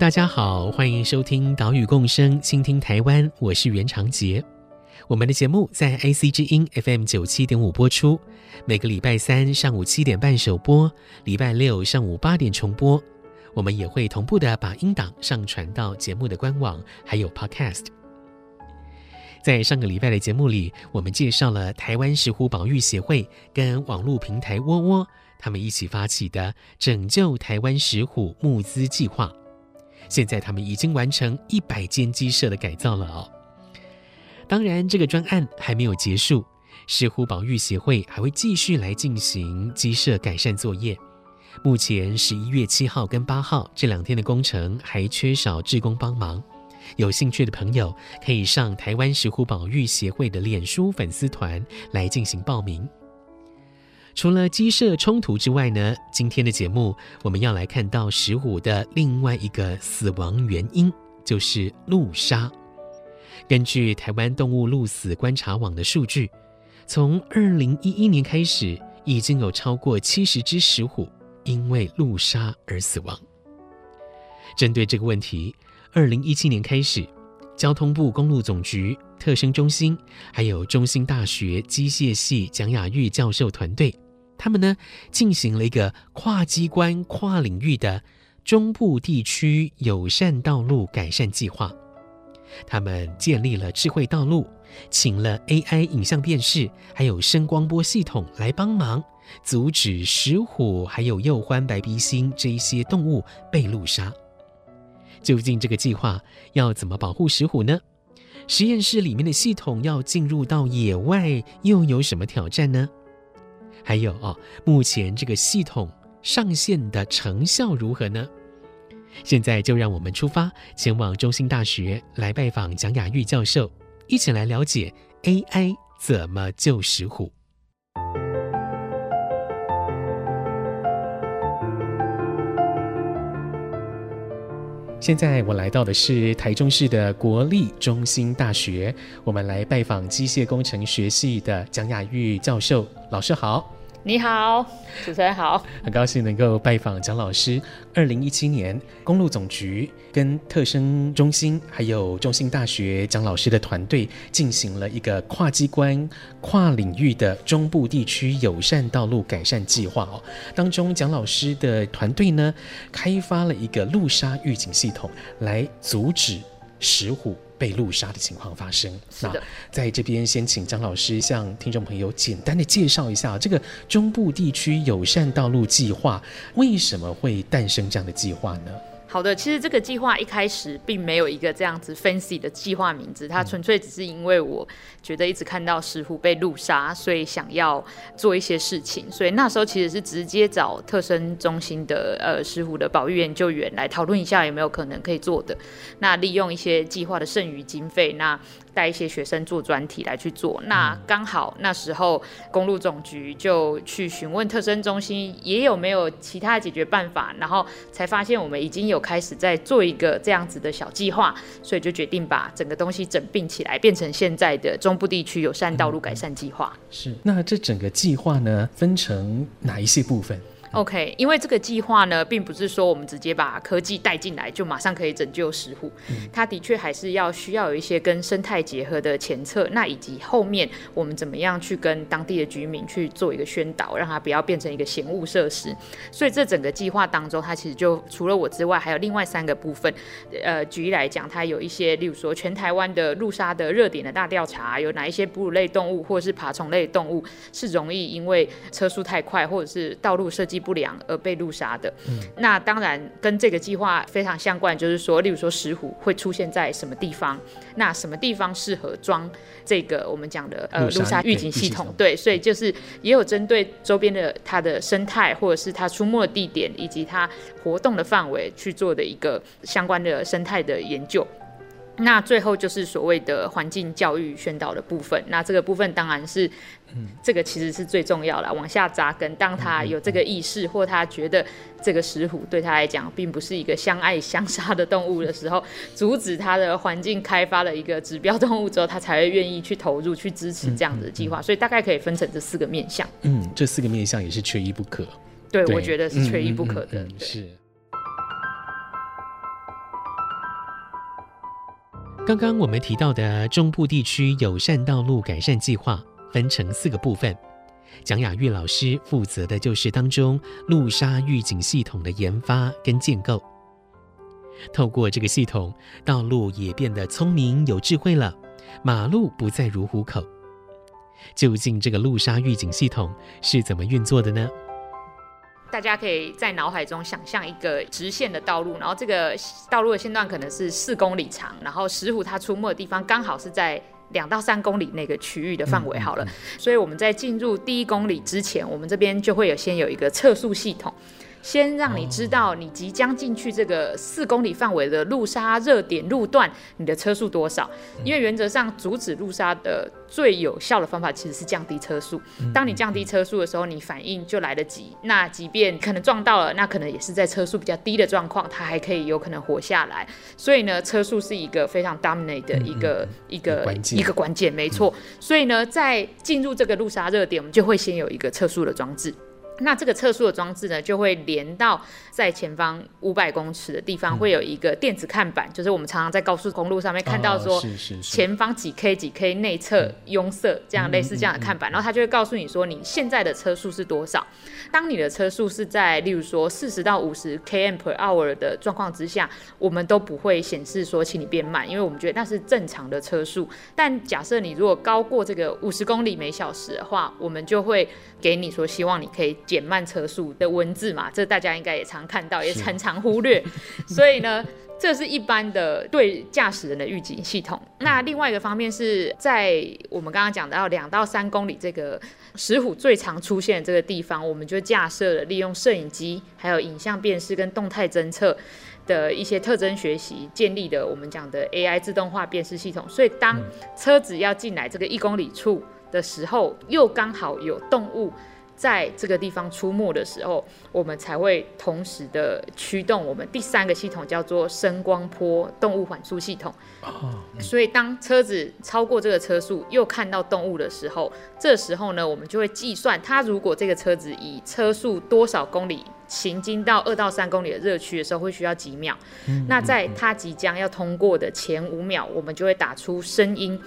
大家好，欢迎收听《岛屿共生，倾听台湾》，我是袁长杰。我们的节目在 IC 之音 FM 九七点五播出，每个礼拜三上午七点半首播，礼拜六上午八点重播。我们也会同步的把音档上传到节目的官网，还有 Podcast。在上个礼拜的节目里，我们介绍了台湾石虎保育协会跟网络平台窝窝他们一起发起的拯救台湾石虎募资计划。现在他们已经完成一百间鸡舍的改造了哦。当然，这个专案还没有结束，石虎保育协会还会继续来进行鸡舍改善作业。目前十一月七号跟八号这两天的工程还缺少志工帮忙，有兴趣的朋友可以上台湾石虎保育协会的脸书粉丝团来进行报名。除了鸡舍冲突之外呢，今天的节目我们要来看到石虎的另外一个死亡原因，就是路杀。根据台湾动物路死观察网的数据，从二零一一年开始，已经有超过七十只石虎因为路杀而死亡。针对这个问题，二零一七年开始，交通部公路总局特生中心，还有中兴大学机械系蒋雅玉教授团队，他们呢进行了一个跨机关、跨领域的中部地区友善道路改善计划。他们建立了智慧道路，请了 AI 影像辨识，还有声光波系统来帮忙，阻止石虎还有鼬獾白鼻星这一些动物被路杀。究竟这个计划要怎么保护石虎呢？实验室里面的系统要进入到野外，又有什么挑战呢？还有哦，目前这个系统上线的成效如何呢？现在就让我们出发，前往中兴大学来拜访蒋雅玉教授，一起来了解 AI 怎么救石虎。现在我来到的是台中市的国立中心大学，我们来拜访机械工程学系的蒋雅玉教授，老师好。你好，主持人好，很高兴能够拜访蒋老师。二零一七年，公路总局跟特生中心还有中兴大学蒋老师的团队进行了一个跨机关、跨领域的中部地区友善道路改善计划哦。当中，蒋老师的团队呢，开发了一个路杀预警系统，来阻止石虎。被路杀的情况发生。那在这边先请张老师向听众朋友简单的介绍一下这个中部地区友善道路计划为什么会诞生这样的计划呢？好的，其实这个计划一开始并没有一个这样子 fancy 的计划名字，它纯粹只是因为我觉得一直看到石虎被路杀，所以想要做一些事情，所以那时候其实是直接找特生中心的呃石虎的保育研究员来讨论一下有没有可能可以做的，那利用一些计划的剩余经费，那。带一些学生做专题来去做，那刚好那时候公路总局就去询问特生中心也有没有其他的解决办法，然后才发现我们已经有开始在做一个这样子的小计划，所以就决定把整个东西整并起来，变成现在的中部地区友善道路改善计划。是，那这整个计划呢，分成哪一些部分？OK，因为这个计划呢，并不是说我们直接把科技带进来就马上可以拯救石虎，嗯，它的确还是要需要有一些跟生态结合的前策，那以及后面我们怎么样去跟当地的居民去做一个宣导，让它不要变成一个嫌恶设施。所以这整个计划当中，它其实就除了我之外，还有另外三个部分。呃，举例来讲，它有一些，例如说全台湾的路杀的热点的大调查，有哪一些哺乳类动物或者是爬虫类动物是容易因为车速太快或者是道路设计记不良而被路杀的。嗯、那当然跟这个计划非常相关，就是说，例如说石虎会出现在什么地方，那什么地方适合装这个我们讲的呃路杀预警系统？对，所以就是也有针对周边的它的生态，或者是它出没的地点以及它活动的范围去做的一个相关的生态的研究。那最后就是所谓的环境教育宣导的部分。那这个部分当然是，嗯，这个其实是最重要的，往下扎根。当他有这个意识，或他觉得这个石虎对他来讲并不是一个相爱相杀的动物的时候，阻止他的环境开发的一个指标动物之后，他才会愿意去投入、去支持这样子的计划。所以大概可以分成这四个面向。嗯，这四个面向也是缺一不可。对，对我觉得是缺一不可的。是。刚刚我们提到的中部地区友善道路改善计划分成四个部分，蒋雅玉老师负责的就是当中路杀预警系统的研发跟建构。透过这个系统，道路也变得聪明有智慧了，马路不再如虎口。究竟这个路杀预警系统是怎么运作的呢？大家可以在脑海中想象一个直线的道路，然后这个道路的线段可能是四公里长，然后石虎它出没的地方刚好是在两到三公里那个区域的范围。好了，所以我们在进入第一公里之前，我们这边就会有先有一个测速系统。先让你知道你即将进去这个四公里范围的路杀热点路段，你的车速多少？因为原则上阻止路杀的最有效的方法其实是降低车速。当你降低车速的时候，你反应就来得及。那即便可能撞到了，那可能也是在车速比较低的状况，它还可以有可能活下来。所以呢，车速是一个非常 dominate 的一个一个一个关键，没错。所以呢，在进入这个路杀热点，我们就会先有一个测速的装置。那这个测速的装置呢，就会连到在前方五百公尺的地方，会有一个电子看板，嗯、就是我们常常在高速公路上面看到说，前方几 K 几 K 内侧拥塞这样类似这样的看板，然后它就会告诉你说你现在的车速是多少。当你的车速是在例如说四十到五十 km per hour 的状况之下，我们都不会显示说请你变慢，因为我们觉得那是正常的车速。但假设你如果高过这个五十公里每小时的话，我们就会给你说希望你可以。减慢车速的文字嘛，这大家应该也常看到，也常常忽略。所以呢，这是一般的对驾驶人的预警系统。那另外一个方面是在我们刚刚讲到两到三公里这个石虎最常出现的这个地方，我们就架设了利用摄影机、还有影像辨识跟动态侦测的一些特征学习建立的我们讲的 AI 自动化辨识系统。所以当车子要进来这个一公里处的时候，又刚好有动物。在这个地方出没的时候，我们才会同时的驱动我们第三个系统，叫做声光波动物缓速系统。所以当车子超过这个车速，又看到动物的时候，这时候呢，我们就会计算它如果这个车子以车速多少公里行经到二到三公里的热区的时候，会需要几秒。那在它即将要通过的前五秒，我们就会打出声音。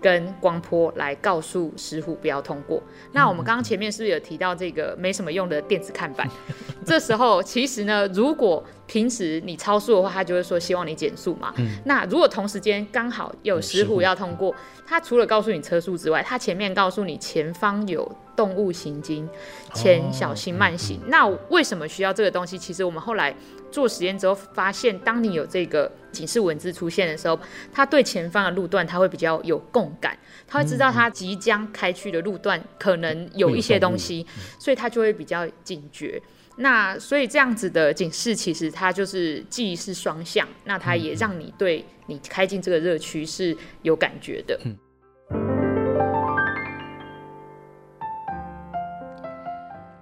跟光波来告诉石虎不要通过。那我们刚刚前面是不是有提到这个没什么用的电子看板？这时候其实呢，如果平时你超速的话，他就会说希望你减速嘛。嗯、那如果同时间刚好有石虎要通过，他除了告诉你车速之外，他前面告诉你前方有动物行经，前小心慢行。那为什么需要这个东西？其实我们后来。做实验之后发现，当你有这个警示文字出现的时候，它对前方的路段它会比较有共感，它会知道它即将开去的路段可能有一些东西，所以它就会比较警觉。那所以这样子的警示其实它就是既是双向，那它也让你对你开进这个热区是有感觉的。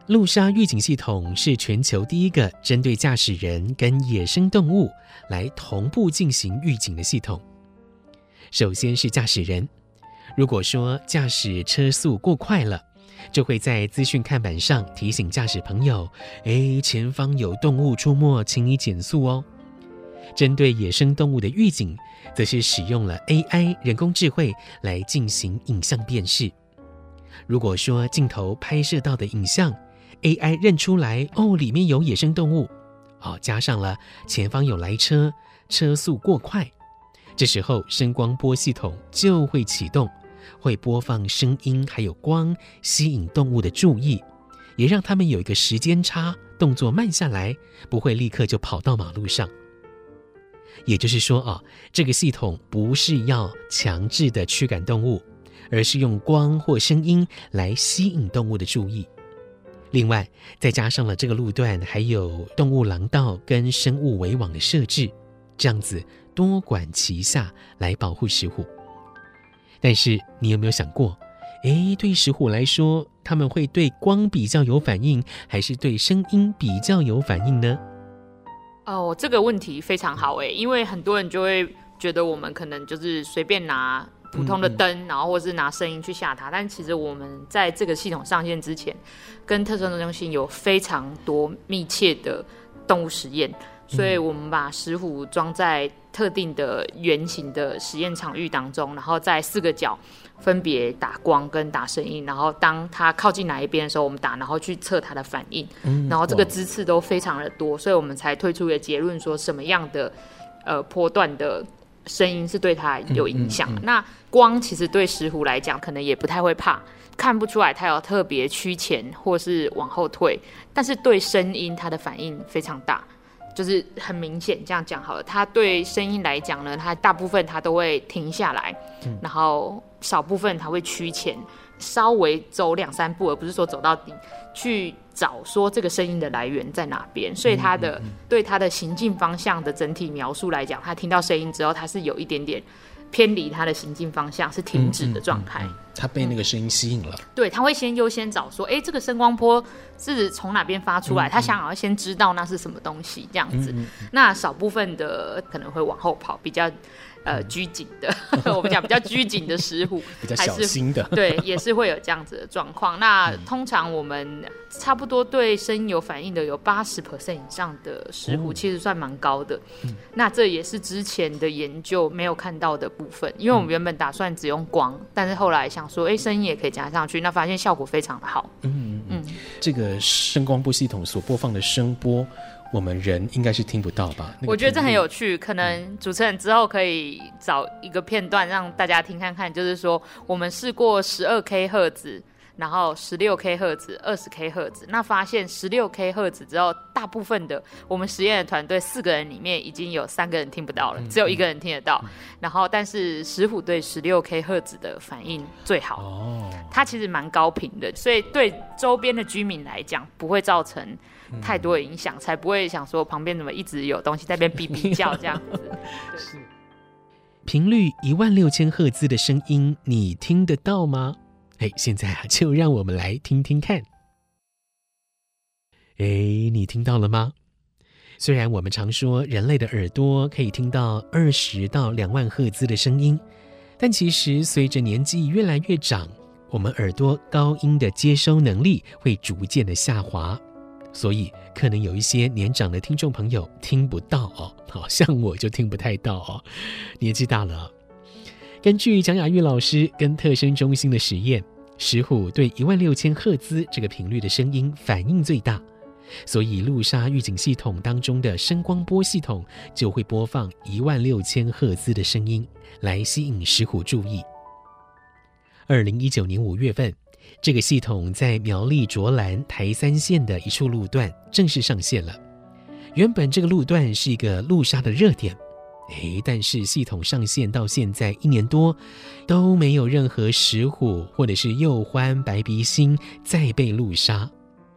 路杀预警系统是全球第一个针对驾驶人跟野生动物来同步进行预警的系统。首先是驾驶人，如果说驾驶车速过快了，就会在资讯看板上提醒驾驶朋友：“诶，前方有动物出没，请你减速哦。”针对野生动物的预警，则是使用了 AI 人工智慧来进行影像辨识。如果说镜头拍摄到的影像，AI 认出来哦，里面有野生动物，哦，加上了前方有来车，车速过快，这时候声光波系统就会启动，会播放声音还有光，吸引动物的注意，也让他们有一个时间差动作慢下来，不会立刻就跑到马路上。也就是说啊，这个系统不是要强制的驱赶动物，而是用光或声音来吸引动物的注意。另外，再加上了这个路段还有动物廊道跟生物围网的设置，这样子多管齐下来保护石虎。但是你有没有想过，诶，对石虎来说，他们会对光比较有反应，还是对声音比较有反应呢？哦，这个问题非常好诶，因为很多人就会觉得我们可能就是随便拿。普通的灯，然后或是拿声音去吓它，但其实我们在这个系统上线之前，跟特生中心有非常多密切的动物实验，所以我们把石虎装在特定的圆形的实验场域当中，然后在四个角分别打光跟打声音，然后当它靠近哪一边的时候，我们打，然后去测它的反应，然后这个支次都非常的多，所以我们才推出一个结论说什么样的呃波段的。声音是对他有影响，嗯嗯嗯。那光其实对石虎来讲，可能也不太会怕，看不出来它有特别趋前或是往后退。但是对声音，它的反应非常大，就是很明显。这样讲好了，它对声音来讲呢，它大部分它都会停下来，嗯、然后少部分它会趋前，稍微走两三步，而不是说走到底去。找说这个声音的来源在哪边，所以他的对他的行进方向的整体描述来讲，他听到声音之后，他是有一点点偏离他的行进方向，是停止的状态。他被那个声音吸引了。对，他会先优先找说，哎，这个声光波是从哪边发出来？他想要先知道那是什么东西，这样子。那少部分的可能会往后跑，比较。呃，拘谨的，我们讲比较拘谨的石虎，比较小心的，对，也是会有这样子的状况。那通常我们差不多对声音有反应的，有八十 percent 以上的石虎，其实算蛮高的。嗯。那这也是之前的研究没有看到的部分，因为我们原本打算只用光，但是后来想说，哎，声音也可以加上去，那发现效果非常的好。嗯嗯，嗯，这个声光波系统所播放的声波。我们人应该是听不到吧？我觉得这很有趣，可能主持人之后可以找一个片段让大家听看看。就是说，我们试过十二 K 赫兹，然后十六 K 赫兹、二十 K 赫兹，那发现十六 K 赫兹之后，大部分的我们实验的团队四个人里面已经有三个人听不到了，只有一个人听得到。然后，但是石虎对十六 K 赫兹的反应最好哦，它其实蛮高频的，所以对周边的居民来讲不会造成。太多的影响，才不会想说旁边怎么一直有东西在那边哔哔叫这样子。是频率一万六千赫兹的声音，你听得到吗？哎，现在啊，就让我们来听听看。哎，你听到了吗？虽然我们常说人类的耳朵可以听到二十到两万赫兹的声音，但其实随着年纪越来越长，我们耳朵高音的接收能力会逐渐的下滑。所以，可能有一些年长的听众朋友听不到哦，好像我就听不太到哦，年纪大了。根据蒋雅玉老师跟特生中心的实验，石虎对一万六千赫兹这个频率的声音反应最大，所以路杀预警系统当中的声光波系统就会播放一万六千赫兹的声音来吸引石虎注意。二零一九年五月份。这个系统在苗栗卓兰台三线的一处路段正式上线了。原本这个路段是一个路杀的热点，诶，但是系统上线到现在一年多，都没有任何石虎或者是幼獾、白鼻心再被路杀。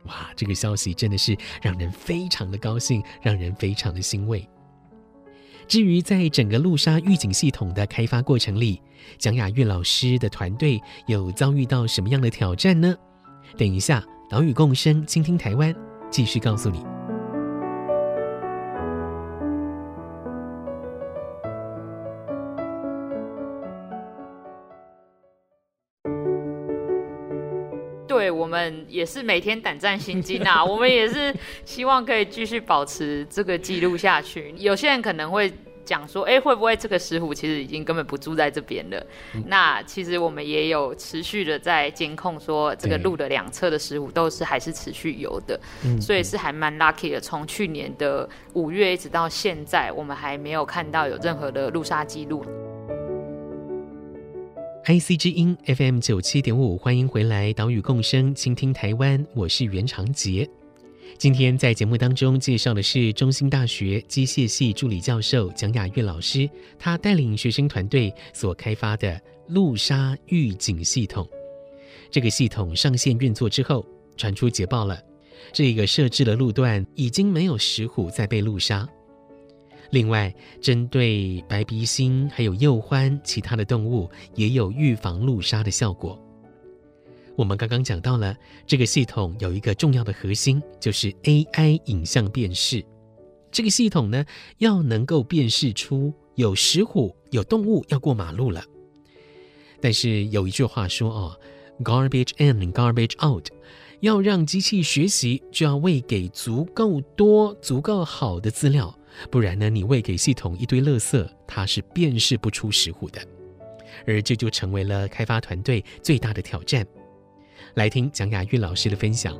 哇，这个消息真的是让人非常的高兴，让人非常的欣慰。至于在整个路杀预警系统的开发过程里，蒋雅玉老师的团队有遭遇到什么样的挑战呢？等一下，岛屿共生，倾听台湾，继续告诉你。们也是每天胆战心惊啊！我们也是希望可以继续保持这个记录下去。有些人可能会讲说，哎，会不会这个石虎其实已经根本不住在这边了？嗯、那其实我们也有持续的在监控，说这个路的两侧的石虎都是还是持续有的，嗯所以是还蛮 lucky 的。从去年的五月一直到现在，我们还没有看到有任何的路杀记录。IC 之音 FM 九七点五，欢迎回来，岛屿共生，倾听台湾，我是袁长杰。今天在节目当中介绍的是中兴大学机械系助理教授蒋雅月老师，他带领学生团队所开发的路杀预警系统。这个系统上线运作之后，传出捷报了，这个设置的路段已经没有石虎在被路杀。另外，针对白鼻星还有鼬獾其他的动物，也有预防路杀的效果。我们刚刚讲到了这个系统有一个重要的核心，就是 AI 影像辨识。这个系统呢，要能够辨识出有石虎、有动物要过马路了。但是有一句话说哦，“garbage in, garbage out”，要让机器学习，就要喂给足够多、足够好的资料，不然呢，你喂给系统一堆垃圾，它是辨识不出石虎的。而这就成为了开发团队最大的挑战。来听蒋雅玉老师的分享。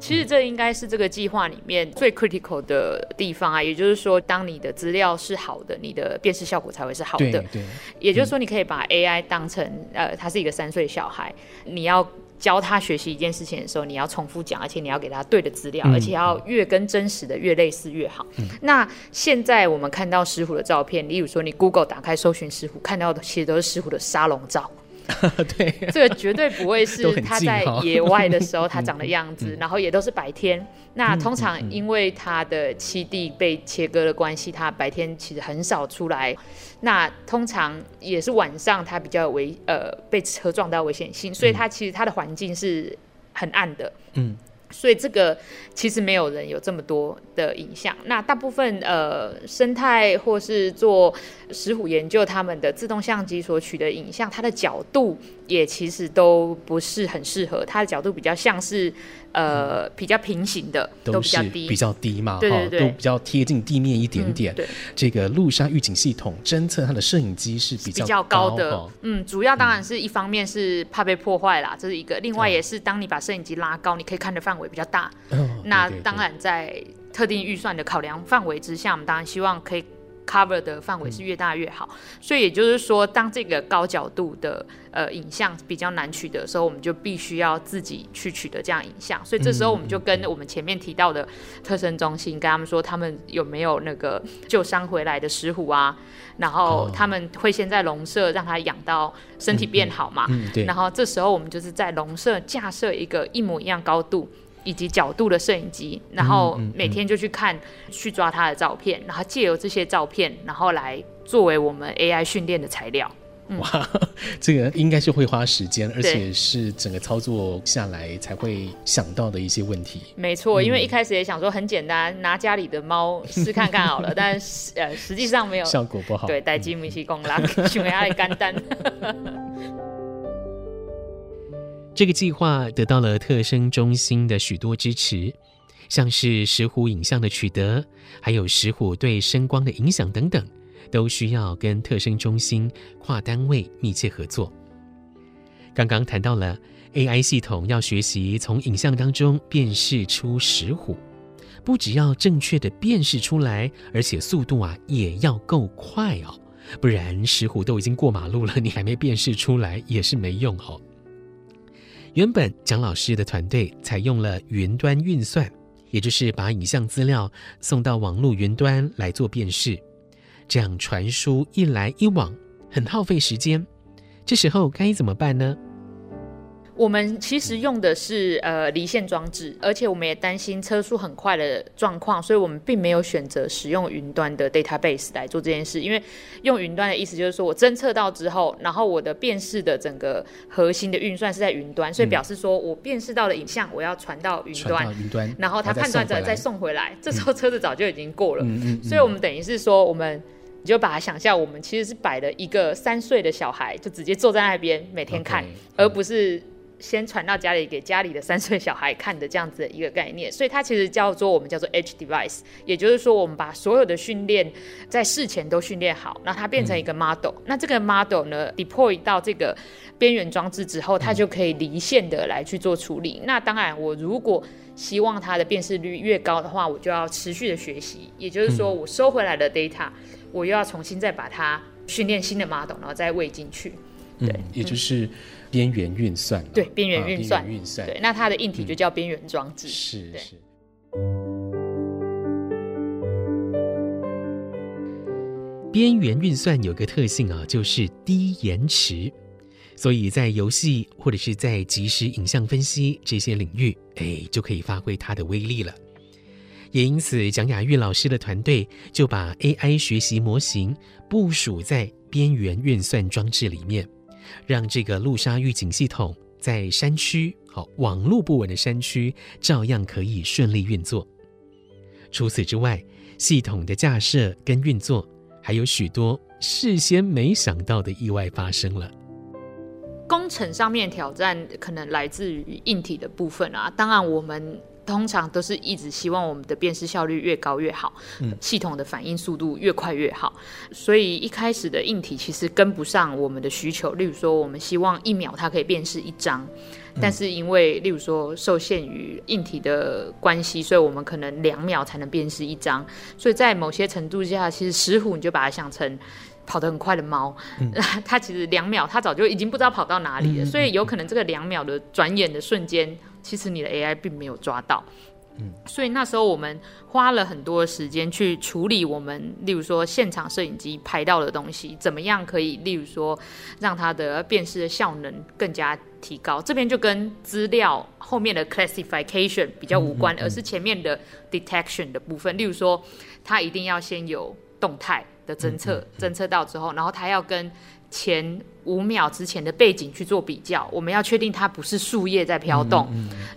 其实这应该是这个计划里面最 critical 的地方啊，也就是说，当你的资料是好的，你的辨识效果才会是好的。对，也就是说，你可以把 AI 当成呃，他是一个三岁小孩，你要教他学习一件事情的时候，你要重复讲，而且你要给他对的资料，而且要越跟真实的越类似越好。嗯。那现在我们看到石虎的照片，例如说你 Google 打开搜寻石虎，看到的其实都是石虎的沙龙照。对，这个绝对不会是他在野外的时候他长的样子，然后也都是白天。那通常因为它的栖地被切割的关系，它白天其实很少出来。那通常也是晚上，它比较有危呃被车撞到危险性，所以它其实它的环境是很暗的。嗯。所以这个其实没有人有这么多的影像。那大部分呃生态或是做石虎研究，他们的自动相机所取的影像，它的角度也其实都不是很适合。它的角度比较像是。呃，比较平行的都比较低，比较低嘛，对对对，都比较贴近地面一点点。嗯、对，这个路杀预警系统侦测它的摄影机是比较，比较高的。嗯，主要当然是一方面是怕被破坏啦，嗯、这是一个。另外也是当你把摄影机拉高，你可以看的范围比较大。哦、那当然在特定预算的考量范围之下，我们当然希望可以。Cover 的范围是越大越好，嗯，所以也就是说，当这个高角度的呃影像比较难取得的时候，我们就必须要自己去取得这样影像。所以这时候我们就跟我们前面提到的特生中心跟他们说，他们有没有那个救伤回来的石虎啊？然后他们会先在笼舍让它养到身体变好嘛？嗯，嗯，对。然后这时候我们就是在笼舍架设一个一模一样高度。以及角度的摄影机，然后每天就去看、嗯嗯嗯、去抓它的照片，然后借由这些照片，然后来作为我们 AI 训练的材料。嗯、哇，这个应该是会花时间，而且是整个操作下来才会想到的一些问题。没错，因为一开始也想说很简单，拿家里的猫 试看看好了，但是呃实际上没有效果不好。对，代志不是讲人，想要 的简单。这个计划得到了特生中心的许多支持，像是石虎影像的取得，还有石虎对声光的影响等等，都需要跟特生中心跨单位密切合作。刚刚谈到了 AI 系统要学习从影像当中辨识出石虎，不只要正确的辨识出来，而且速度啊也要够快哦，不然石虎都已经过马路了，你还没辨识出来也是没用哦。原本蒋老师的团队采用了云端运算，也就是把影像资料送到网络云端来做辨识，这样传输一来一往很耗费时间。这时候该怎么办呢？我们其实用的是呃离线装置，而且我们也担心车速很快的状况，所以我们并没有选择使用云端的 database 来做这件事。因为用云端的意思就是说我侦测到之后，然后我的辨识的整个核心的运算是在云端，所以表示说我辨识到的影像我要传到云端，云端，然后它判断者再送回来，这时候车子早就已经过了。嗯嗯，所以我们等于是说，我们你就把它想象，我们其实是摆了一个三岁的小孩，就直接坐在那边每天看，okay, 而不是。先传到家里给家里的三岁小孩看的这样子的一个概念，所以它其实叫做我们叫做 Edge Device，也就是说我们把所有的训练在事前都训练好，那它变成一个 model，嗯。那这个 model 呢 deploy 到这个边缘装置之后，它就可以离线的来去做处理。嗯、那当然，我如果希望它的辨识率越高的话，我就要持续的学习，也就是说我收回来的 data，我又要重新再把它训练新的 model，然后再喂进去。对，嗯、也就是边缘运算。对，边缘运算，啊、算。对，那它的硬体就叫边缘装置。是、嗯、是。边缘运算有个特性啊，就是低延迟。所以在游戏或者是在即时影像分析这些领域，哎，就可以发挥它的威力了。也因此，蒋雅玉老师的团队就把 AI 学习模型部署在边缘运算装置里面，让这个路沙预警系统在山区，好，网络不稳的山区，照样可以顺利运作。除此之外，系统的架设跟运作，还有许多事先没想到的意外发生了。工程上面挑战可能来自于硬体的部分啊，当然我们通常都是一直希望我们的辨识效率越高越好，嗯，系统的反应速度越快越好，所以一开始的硬体其实跟不上我们的需求。例如说，我们希望一秒它可以辨识一张，但是因为例如说受限于硬体的关系，所以我们可能两秒才能辨识一张，所以在某些程度下，其实石虎你就把它想成。跑得很快的猫，嗯、它其实两秒，它早就已经不知道跑到哪里了，嗯、所以有可能这个两秒的转眼的瞬间，其实你的 AI 并没有抓到。嗯，所以那时候我们花了很多时间去处理我们，例如说现场摄影机拍到的东西，怎么样可以，例如说让它的辨识的效能更加提高。这边就跟资料后面的 classification 比较无关，嗯嗯嗯、而是前面的 detection 的部分。例如说，它一定要先有动态。的侦测侦测到之后，然后它要跟前五秒之前的背景去做比较，我们要确定它不是树叶在飘动，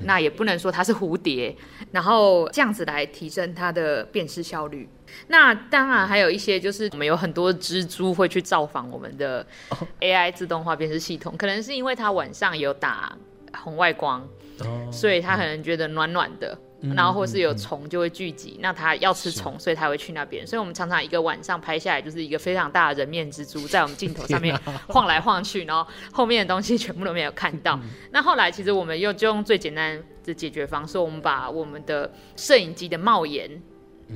那也不能说它是蝴蝶，然后这样子来提升它的辨识效率。那当然还有一些就是我们有很多蜘蛛会去造访我们的 AI 自动化辨识系统，可能是因为它晚上有打红外光，哦、所以它可能觉得暖暖的。然后或是有虫就会聚集，那它要吃虫，所以它会去那边。所以我们常常一个晚上拍下来，就是一个非常大的人面蜘蛛在我们镜头上面 晃来晃去，然后后面的东西全部都没有看到。嗯、那后来其实我们又就用最简单的解决方式，我们把我们的摄影机的帽檐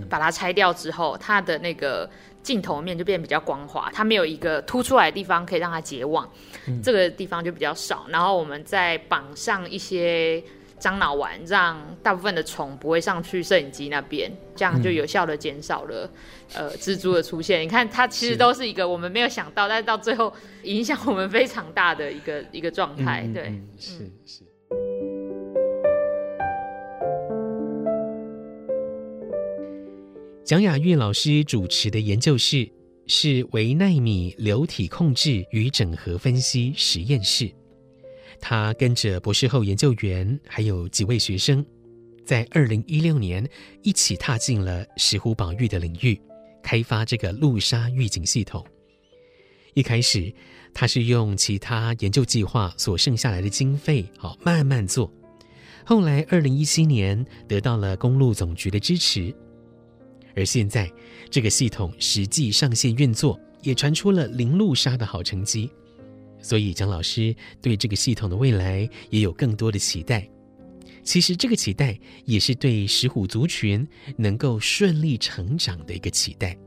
把它拆掉之后，它的那个镜头面就变得比较光滑，它没有一个凸出来的地方可以让它结网，嗯、这个地方就比较少。然后我们再绑上一些。樟脑丸让大部分的虫不会上去摄影机那边，这样就有效的减少了、嗯、呃蜘蛛的出现。你看，它其实都是一个我们没有想到，是但是到最后影响我们非常大的一个一个状态。嗯、对，嗯、是是。蒋雅玉老师主持的研究室是维奈米流体控制与整合分析实验室。他跟着博士后研究员还有几位学生，在二零一六年一起踏进了石虎保育的领域，开发这个路沙预警系统。一开始，他是用其他研究计划所剩下来的经费，好慢慢做。后来，二零一七年得到了公路总局的支持，而现在这个系统实际上线运作，也传出了零路杀的好成绩。所以，蒋老师对这个系统的未来也有更多的期待。其实，这个期待也是对石虎族群能够顺利成长的一个期待。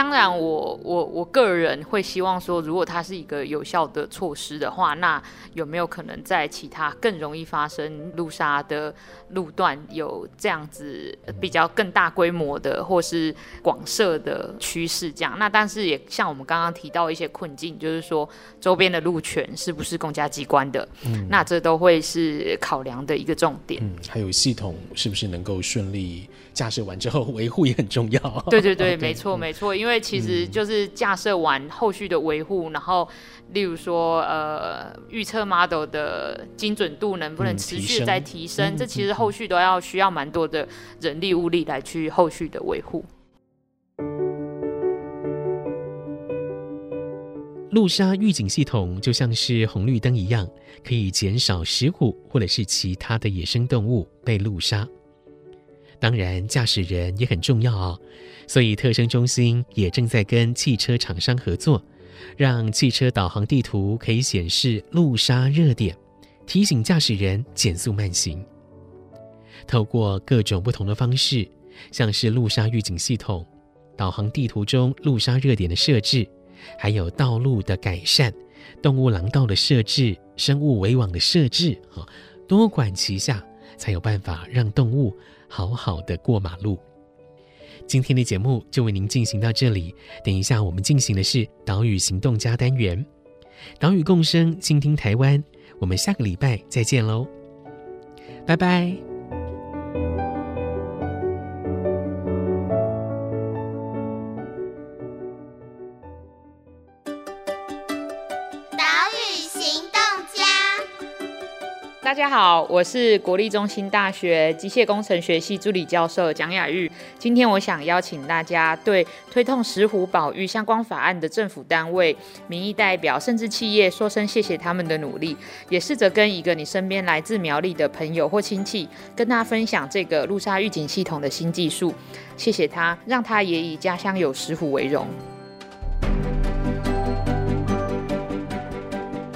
当然我，我我我个人会希望说，如果它是一个有效的措施的话，那有没有可能在其他更容易发生路杀的路段有这样子比较更大规模的或是广设的趋势？这样，那但是也像我们刚刚提到一些困境，就是说周边的路权是不是公家机关的？嗯，那这都会是考量的一个重点。嗯，还有系统是不是能够顺利架设完之后维护也很重要。对对对，没错没错，因为。因为其实就是架设完后续的维护，嗯、然后例如说呃预测 model 的精准度能不能持续在提升，嗯、提升这其实后续都要需要蛮多的人力物力来去后续的维护。路杀预警系统就像是红绿灯一样，可以减少石虎或者是其他的野生动物被路杀。当然，驾驶人也很重要哦，所以特生中心也正在跟汽车厂商合作，让汽车导航地图可以显示路杀热点，提醒驾驶人减速慢行。透过各种不同的方式，像是路杀预警系统、导航地图中路杀热点的设置，还有道路的改善，动物廊道的设置、生物围网的设置，哈，多管齐下，才有办法让动物好好的过马路。今天的节目就为您进行到这里，等一下我们进行的是岛屿行动家单元，岛屿共生，倾听台湾，我们下个礼拜再见喽，拜拜。大家好，我是国立中心大学机械工程学系助理教授蒋雅玉。今天我想邀请大家对推动石虎保育相关法案的政府单位、民意代表，甚至企业说声谢谢他们的努力，也试着跟一个你身边来自苗栗的朋友或亲戚，跟他分享这个路杀预警系统的新技术。谢谢他，让他也以家乡有石虎为荣。